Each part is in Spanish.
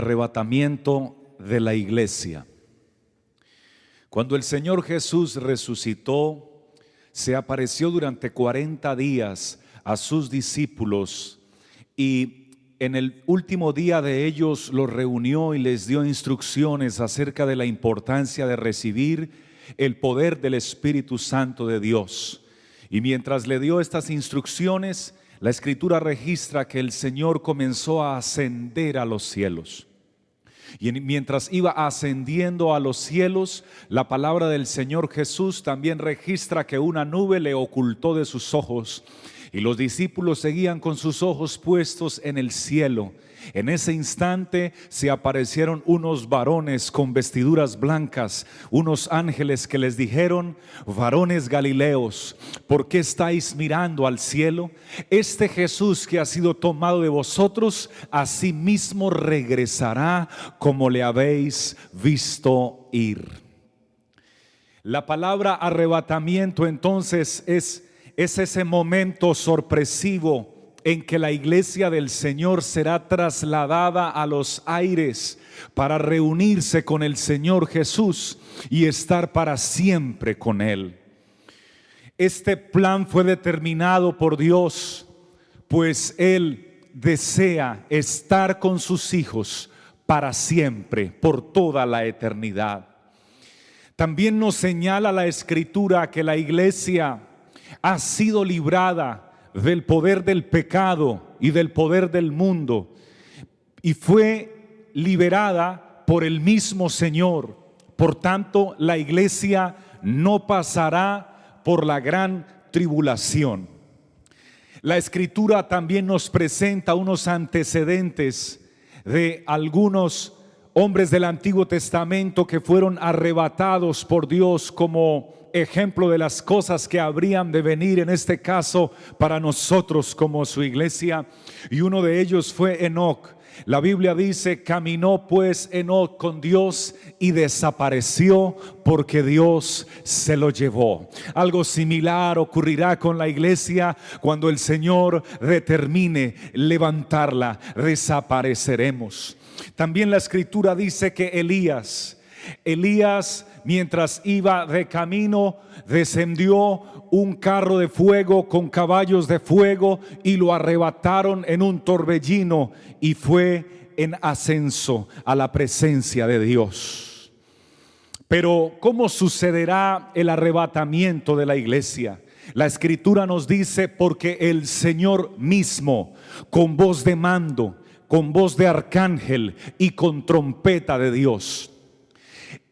Arrebatamiento de la iglesia. Cuando el Señor Jesús resucitó, se apareció durante 40 días a sus discípulos y en el último día de ellos los reunió y les dio instrucciones acerca de la importancia de recibir el poder del Espíritu Santo de Dios. Y mientras le dio estas instrucciones, la escritura registra que el Señor comenzó a ascender a los cielos. Y en- mientras iba ascendiendo a los cielos, la palabra del Señor Jesús también registra que una nube le ocultó de sus ojos y los discípulos seguían con sus ojos puestos en el cielo. En ese instante se aparecieron unos varones con vestiduras blancas, unos ángeles que les dijeron, varones galileos, ¿por qué estáis mirando al cielo? Este Jesús que ha sido tomado de vosotros, asimismo regresará como le habéis visto ir. La palabra arrebatamiento entonces es, es ese momento sorpresivo en que la iglesia del Señor será trasladada a los aires para reunirse con el Señor Jesús y estar para siempre con Él. Este plan fue determinado por Dios, pues Él desea estar con sus hijos para siempre, por toda la eternidad. También nos señala la escritura que la iglesia ha sido librada del poder del pecado y del poder del mundo y fue liberada por el mismo Señor. Por tanto, la iglesia no pasará por la gran tribulación. La escritura también nos presenta unos antecedentes de algunos hombres del Antiguo Testamento que fueron arrebatados por Dios como ejemplo de las cosas que habrían de venir en este caso para nosotros como su iglesia. Y uno de ellos fue Enoch. La Biblia dice, caminó pues Enoch con Dios y desapareció porque Dios se lo llevó. Algo similar ocurrirá con la iglesia cuando el Señor determine levantarla, desapareceremos. También la escritura dice que Elías, Elías mientras iba de camino, descendió un carro de fuego con caballos de fuego y lo arrebataron en un torbellino y fue en ascenso a la presencia de Dios. Pero ¿cómo sucederá el arrebatamiento de la iglesia? La escritura nos dice, porque el Señor mismo, con voz de mando, con voz de arcángel y con trompeta de Dios,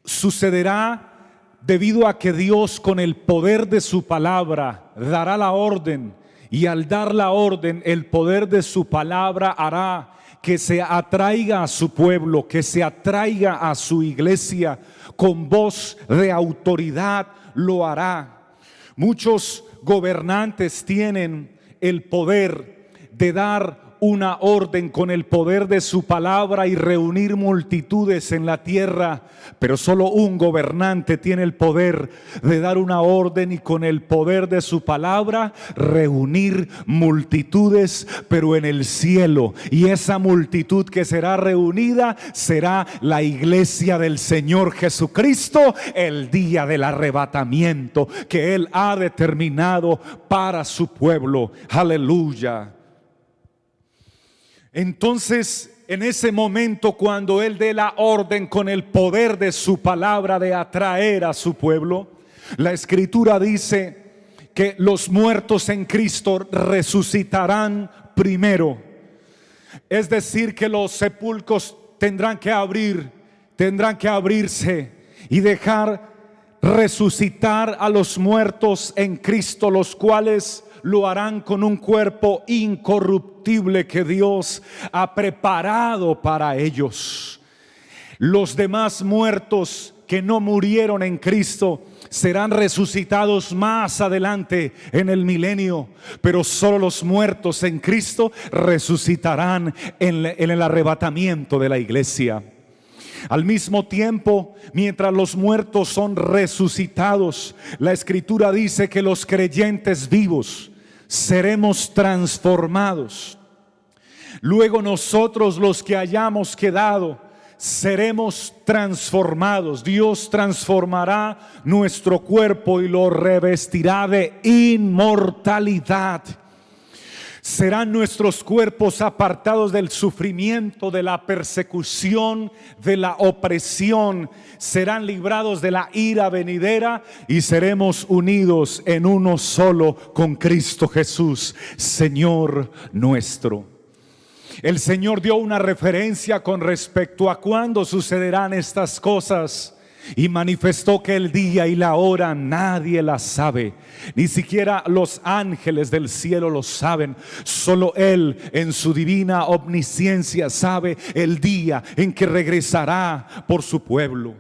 sucederá debido a que Dios con el poder de su palabra dará la orden y al dar la orden el poder de su palabra hará que se atraiga a su pueblo, que se atraiga a su iglesia con voz de autoridad lo hará. Muchos gobernantes tienen el poder de dar una orden con el poder de su palabra y reunir multitudes en la tierra, pero solo un gobernante tiene el poder de dar una orden y con el poder de su palabra reunir multitudes, pero en el cielo. Y esa multitud que será reunida será la iglesia del Señor Jesucristo el día del arrebatamiento que Él ha determinado para su pueblo. Aleluya. Entonces, en ese momento, cuando Él dé la orden con el poder de su palabra de atraer a su pueblo, la escritura dice que los muertos en Cristo resucitarán primero. Es decir, que los sepulcros tendrán que abrir, tendrán que abrirse y dejar resucitar a los muertos en Cristo, los cuales lo harán con un cuerpo incorruptible que Dios ha preparado para ellos. Los demás muertos que no murieron en Cristo serán resucitados más adelante en el milenio, pero solo los muertos en Cristo resucitarán en, el arrebatamiento de la iglesia. Al mismo tiempo, mientras los muertos son resucitados, la escritura dice que los creyentes vivos seremos transformados. Luego nosotros los que hayamos quedado, seremos transformados. Dios transformará nuestro cuerpo y lo revestirá de inmortalidad. Serán nuestros cuerpos apartados del sufrimiento, de la persecución, de la opresión. Serán librados de la ira venidera y seremos unidos en uno solo con Cristo Jesús, Señor nuestro. El Señor dio una referencia con respecto a cuándo sucederán estas cosas y manifestó que el día y la hora nadie la sabe, ni siquiera los ángeles del cielo lo saben, solo Él en su divina omnisciencia sabe el día en que regresará por su pueblo.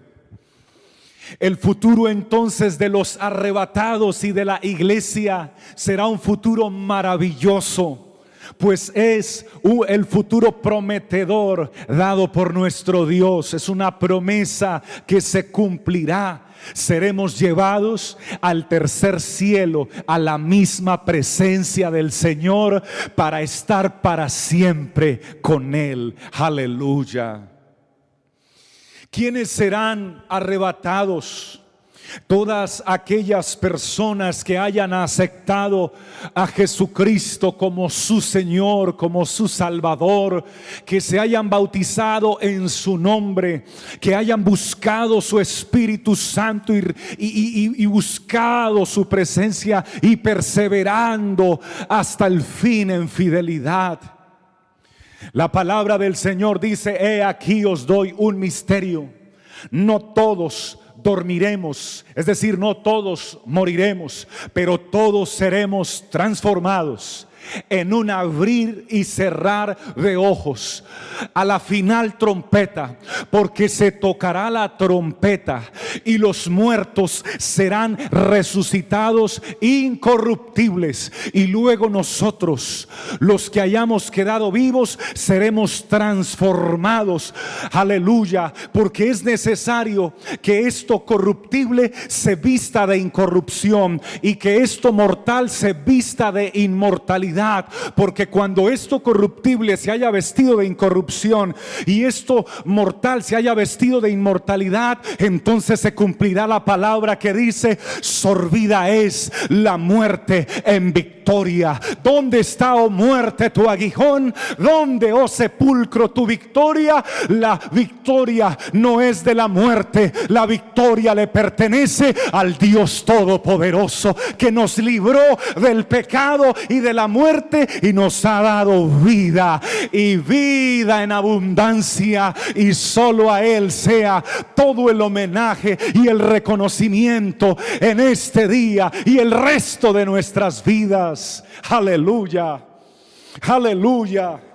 El futuro entonces de los arrebatados y de la iglesia será un futuro maravilloso pues es el futuro prometedor dado por nuestro Dios. Es una promesa que se cumplirá. Seremos llevados al tercer cielo, a la misma presencia del Señor, para estar para siempre con Él. Aleluya. ¿Quiénes serán arrebatados? Todas aquellas personas que hayan aceptado a Jesucristo como su Señor, como su Salvador, que se hayan bautizado en su nombre, que hayan buscado su Espíritu Santo y, buscado su presencia y perseverando hasta el fin en fidelidad. La palabra del Señor dice, he aquí os doy un misterio. No todos dormiremos, es decir, no todos moriremos, pero todos seremos transformados en un abrir y cerrar de ojos a la final trompeta, porque se tocará la trompeta y los muertos serán resucitados incorruptibles y luego nosotros, los que hayamos quedado vivos, seremos transformados. Aleluya, porque es necesario que esto corruptible se vista de incorrupción y que esto mortal se vista de inmortalidad porque cuando esto corruptible se haya vestido de incorrupción y esto mortal se haya vestido de inmortalidad, entonces se cumplirá la palabra que dice, sorbida es la muerte en victoria. ¿Dónde está, oh muerte, tu aguijón? ¿Dónde, oh sepulcro, tu victoria? La victoria no es de la muerte, la victoria le pertenece al Dios Todopoderoso que nos libró del pecado y de la muerte y nos ha dado vida y vida en abundancia y solo a Él sea todo el homenaje y el reconocimiento en este día y el resto de nuestras vidas. Aleluya. Aleluya.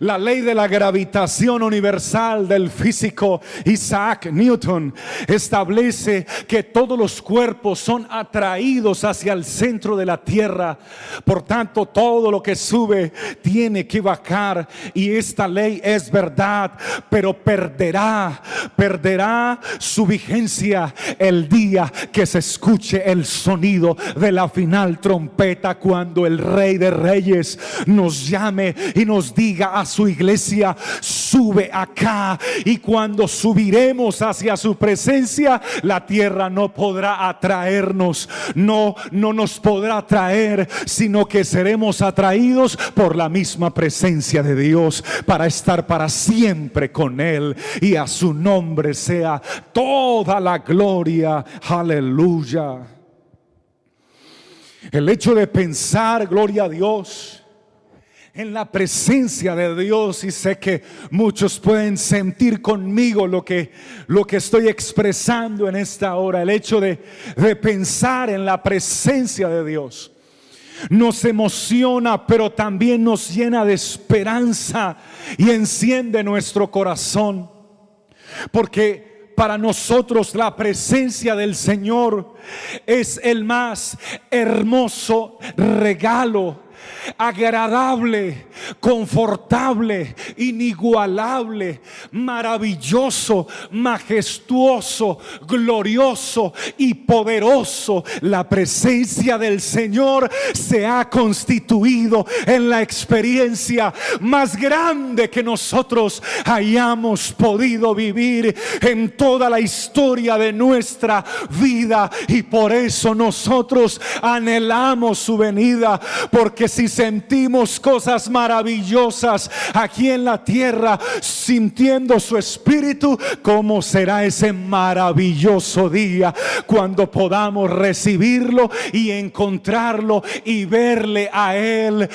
La ley de la gravitación universal del físico Isaac Newton establece que todos los cuerpos son atraídos hacia el centro de la Tierra. Por tanto, todo lo que sube tiene que bajar. Y esta ley es verdad, pero perderá, perderá su vigencia el día que se escuche el sonido de la final trompeta cuando el Rey de Reyes nos llame y nos diga a su iglesia, sube acá. Y cuando subiremos hacia su presencia, la tierra no podrá atraernos, no, no nos podrá atraer, sino que seremos atraídos por la misma presencia de Dios para estar para siempre con Él. Y a su nombre sea toda la gloria. Aleluya. El hecho de pensar, gloria a Dios, en la presencia de Dios y sé que muchos pueden sentir conmigo lo que, lo que estoy expresando en esta hora, el hecho de, de pensar en la presencia de Dios. Nos emociona, pero también nos llena de esperanza y enciende nuestro corazón. Porque para nosotros la presencia del Señor es el más hermoso regalo agradable, confortable, inigualable, maravilloso, majestuoso, glorioso y poderoso. La presencia del Señor se ha constituido en la experiencia más grande que nosotros hayamos podido vivir en toda la historia de nuestra vida y por eso nosotros anhelamos su venida porque si sentimos cosas maravillosas aquí en la tierra, sintiendo su espíritu, ¿cómo será ese maravilloso día cuando podamos recibirlo y encontrarlo y verle a Él?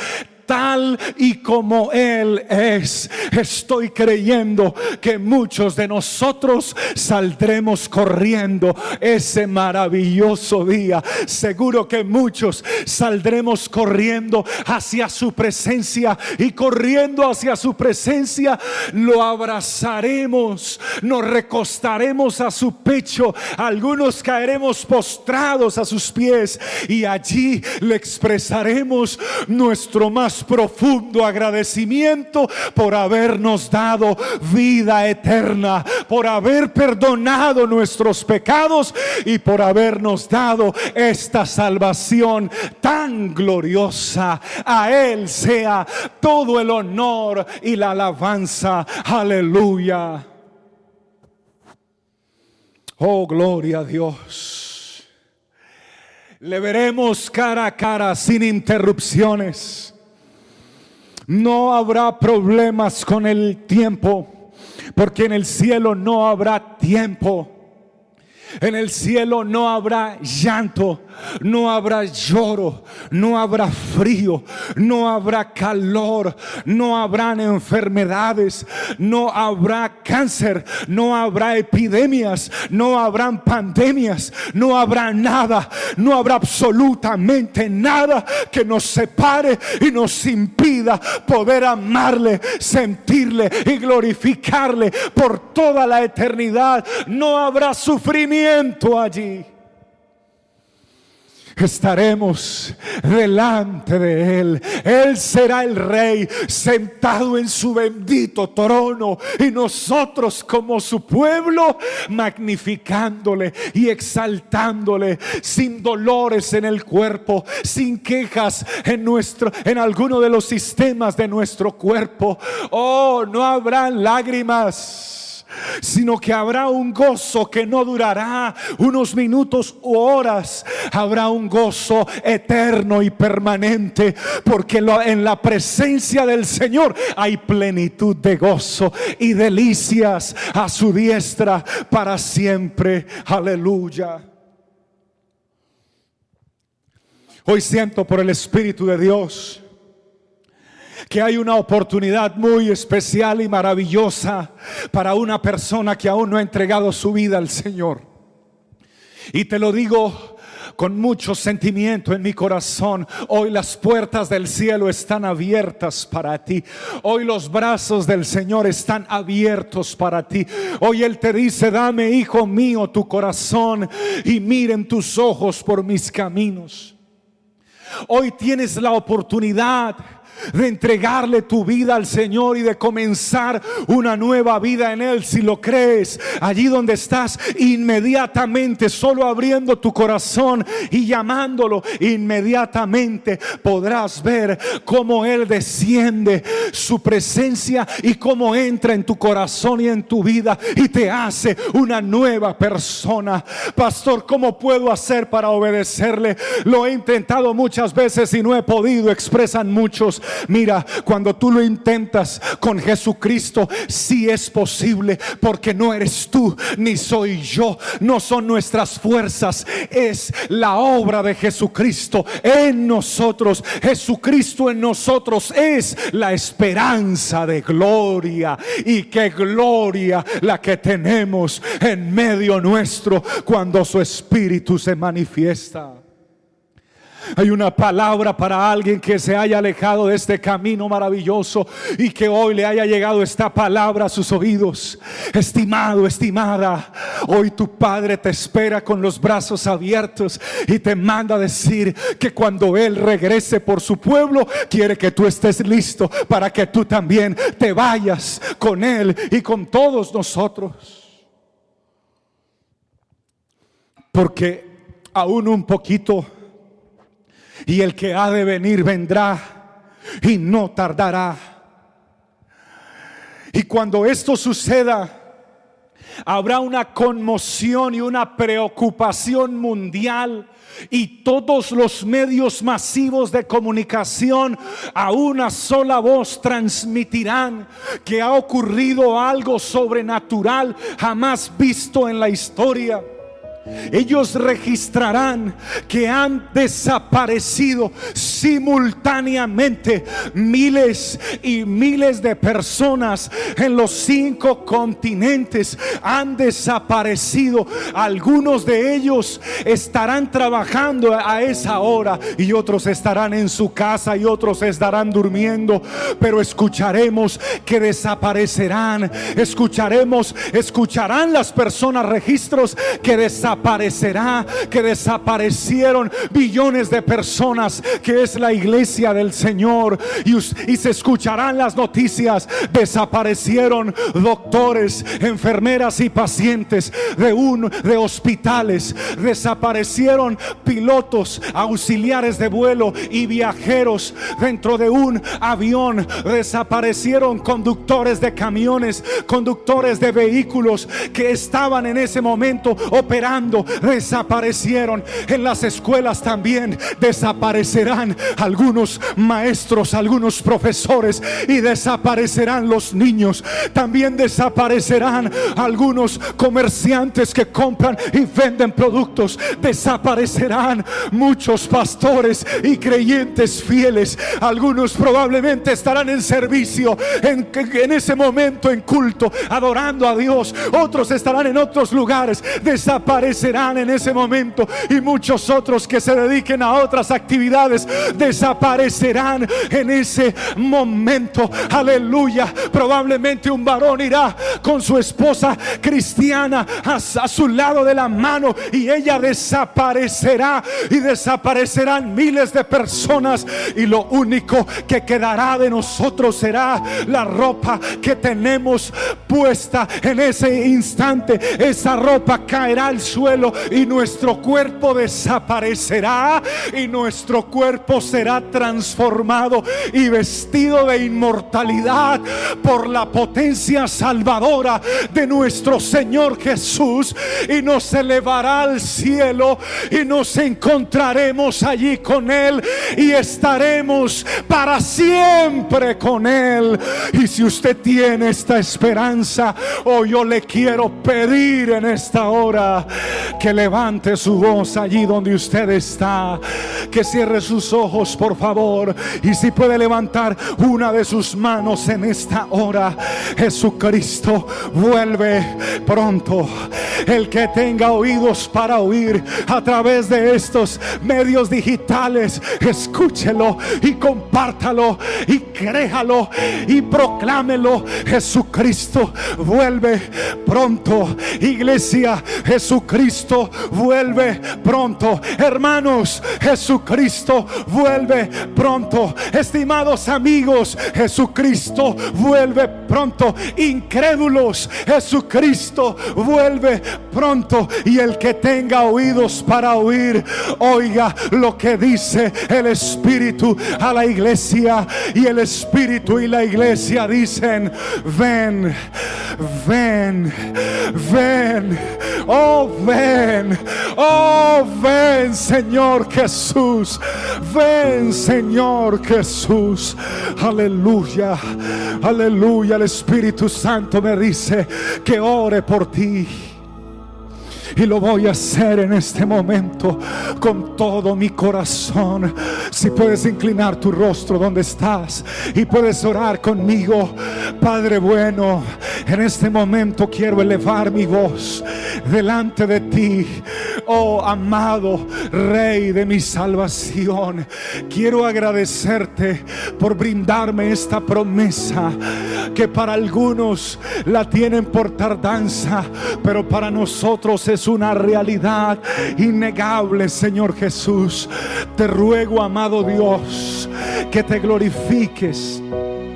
Tal y como Él es. Estoy creyendo que muchos de nosotros saldremos corriendo ese maravilloso día. Seguro que muchos saldremos corriendo hacia su presencia y corriendo hacia su presencia lo abrazaremos, nos recostaremos a su pecho, algunos caeremos postrados a sus pies y allí le expresaremos nuestro más profundo agradecimiento por habernos dado vida eterna, por haber perdonado nuestros pecados y por habernos dado esta salvación tan gloriosa. A Él sea todo el honor y la alabanza. Aleluya. Oh, gloria a Dios. Le veremos cara a cara sin interrupciones. No habrá problemas con el tiempo, porque en el cielo no habrá tiempo. En el cielo no habrá llanto, no habrá lloro, no habrá frío, no habrá calor, no habrán enfermedades, no habrá cáncer, no habrá epidemias, no habrán pandemias, no habrá nada, no habrá absolutamente nada que nos separe y nos impida poder amarle, sentirle y glorificarle por toda la eternidad. No habrá sufrimiento allí estaremos delante de Él. Él será el rey sentado en su bendito trono y nosotros como su pueblo magnificándole y exaltándole sin dolores en el cuerpo, sin quejas en nuestro en alguno de los sistemas de nuestro cuerpo. Oh, no habrá lágrimas sino que habrá un gozo que no durará unos minutos u horas. Habrá un gozo eterno y permanente, porque en la presencia del Señor hay plenitud de gozo y delicias a su diestra para siempre. Aleluya. Hoy siento por el Espíritu de Dios que hay una oportunidad muy especial y maravillosa para una persona que aún no ha entregado su vida al Señor. Y te lo digo con mucho sentimiento en mi corazón. Hoy las puertas del cielo están abiertas para ti. Hoy los brazos del Señor están abiertos para ti. Hoy Él te dice, dame, hijo mío, tu corazón y miren tus ojos por mis caminos. Hoy tienes la oportunidad de entregarle tu vida al Señor y de comenzar una nueva vida en Él. Si lo crees, allí donde estás, inmediatamente, solo abriendo tu corazón y llamándolo, inmediatamente podrás ver cómo Él desciende su presencia y cómo entra en tu corazón y en tu vida y te hace una nueva persona. Pastor, ¿cómo puedo hacer para obedecerle? Lo he intentado muchas veces y no he podido, expresan muchos Mira, cuando tú lo intentas con Jesucristo, sí es posible, porque no eres tú ni soy yo, no son nuestras fuerzas, es la obra de Jesucristo en nosotros. Jesucristo en nosotros es la esperanza de gloria. Y qué gloria la que tenemos en medio nuestro cuando su Espíritu se manifiesta. Hay una palabra para alguien que se haya alejado de este camino maravilloso y que hoy le haya llegado esta palabra a sus oídos. Estimado, estimada, hoy tu Padre te espera con los brazos abiertos y te manda decir que cuando Él regrese por su pueblo, quiere que tú estés listo para que tú también te vayas con Él y con todos nosotros. Porque aún un poquito y el que ha de venir vendrá y no tardará. Y cuando esto suceda, habrá una conmoción y una preocupación mundial y todos los medios masivos de comunicación a una sola voz transmitirán que ha ocurrido algo sobrenatural jamás visto en la historia. Ellos registrarán que han desaparecido simultáneamente miles y miles de personas en los cinco continentes. Han desaparecido. Algunos de ellos estarán trabajando a esa hora y otros estarán en su casa y otros estarán durmiendo. Pero escucharemos que desaparecerán. Escucharemos, escucharán las personas registros que desaparecerán desaparecerá, que desaparecieron billones de personas, que es la iglesia del Señor. Y, y se escucharán las noticias, desaparecieron doctores, enfermeras y pacientes de, un, de hospitales, desaparecieron pilotos, auxiliares de vuelo y viajeros dentro de un avión, desaparecieron conductores de camiones, conductores de vehículos que estaban en ese momento operando desaparecieron. En las escuelas también desaparecerán algunos maestros, algunos profesores y desaparecerán los niños. También desaparecerán algunos comerciantes que compran y venden productos. Desaparecerán muchos pastores y creyentes fieles. Algunos probablemente estarán en servicio en, en ese momento en culto, adorando a Dios. Otros estarán en otros lugares. Desaparecerán serán en ese momento y muchos otros que se dediquen a otras actividades desaparecerán en ese momento. Aleluya. Probablemente un varón irá con su esposa cristiana a, a su lado de la mano y ella desaparecerá y desaparecerán miles de personas y lo único que quedará de nosotros será la ropa que tenemos puesta en ese instante. Esa ropa caerá al suelo y nuestro cuerpo desaparecerá y nuestro cuerpo será transformado y vestido de inmortalidad por la potencia salvadora de nuestro Señor Jesús y nos elevará al cielo y nos encontraremos allí con Él y estaremos para siempre con Él. Y si usted tiene esta esperanza, o yo le quiero pedir en esta hora que levante su voz allí donde usted está, que cierre sus ojos por favor y si puede levantar una de sus manos en esta hora, Jesucristo vuelve pronto. El que tenga oídos para oír a través de estos medios digitales, escúchelo y compártalo y créalo y proclámelo. Jesucristo vuelve pronto. Iglesia, Jesucristo Jesucristo vuelve pronto. Hermanos, Jesucristo vuelve pronto. Estimados amigos, Jesucristo vuelve pronto. Incrédulos, Jesucristo vuelve pronto. Y el que tenga oídos para oír, oiga lo que dice el Espíritu a la iglesia. Y el Espíritu y la iglesia dicen, ven, ven, ven. Oh, ven. Oh, ven, Señor Jesús. Ven, Señor Jesús. Aleluya. Aleluya. El Espíritu Santo me dice que ore por ti. Y lo voy a hacer en este momento con todo mi corazón. Si puedes inclinar tu rostro donde estás y puedes orar conmigo, Padre bueno, en este momento quiero elevar mi voz delante de ti, oh amado Rey de mi salvación. Quiero agradecerte por brindarme esta promesa que para algunos la tienen por tardanza, pero para nosotros es una realidad innegable, Señor Jesús. Te ruego, amado Dios, que te glorifiques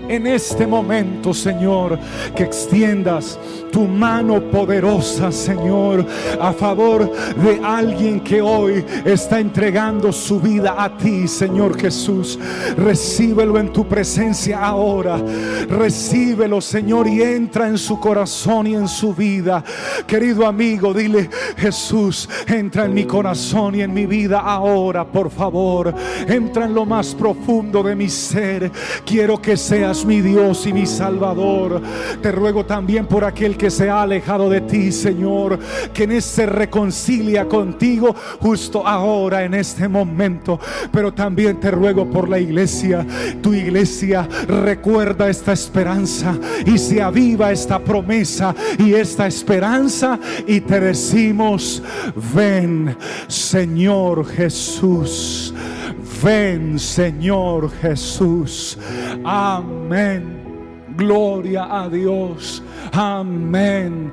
en este momento, Señor, que extiendas tu mano poderosa, Señor, a favor de alguien que hoy está entregando su vida a ti, Señor Jesús. Recíbelo en tu presencia ahora. Recíbelo, Señor, y entra en su corazón y en su vida. Querido amigo, dile, Jesús, entra en mi corazón y en mi vida ahora, por favor. Entra en lo más profundo de mi ser. Quiero que seas mi Dios y mi Salvador. Te ruego también por aquel que se ha alejado de ti, Señor, que en se reconcilia contigo justo ahora, en este momento. Pero también te ruego por la iglesia, tu iglesia recuerda esta esperanza y se aviva esta promesa y esta esperanza y te decimos, ven Señor Jesús. Ven, Señor Jesús. Amén. Gloria a Dios. Amén.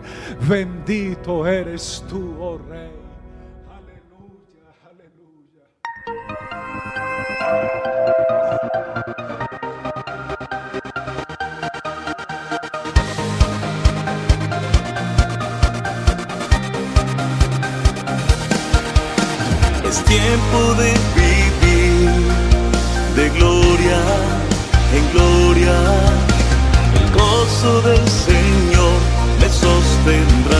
Bendito eres tú, oh Rey. Aleluya, aleluya. Es tiempo de vivir de gloria en gloria. Gozo del Señor me sostendrá.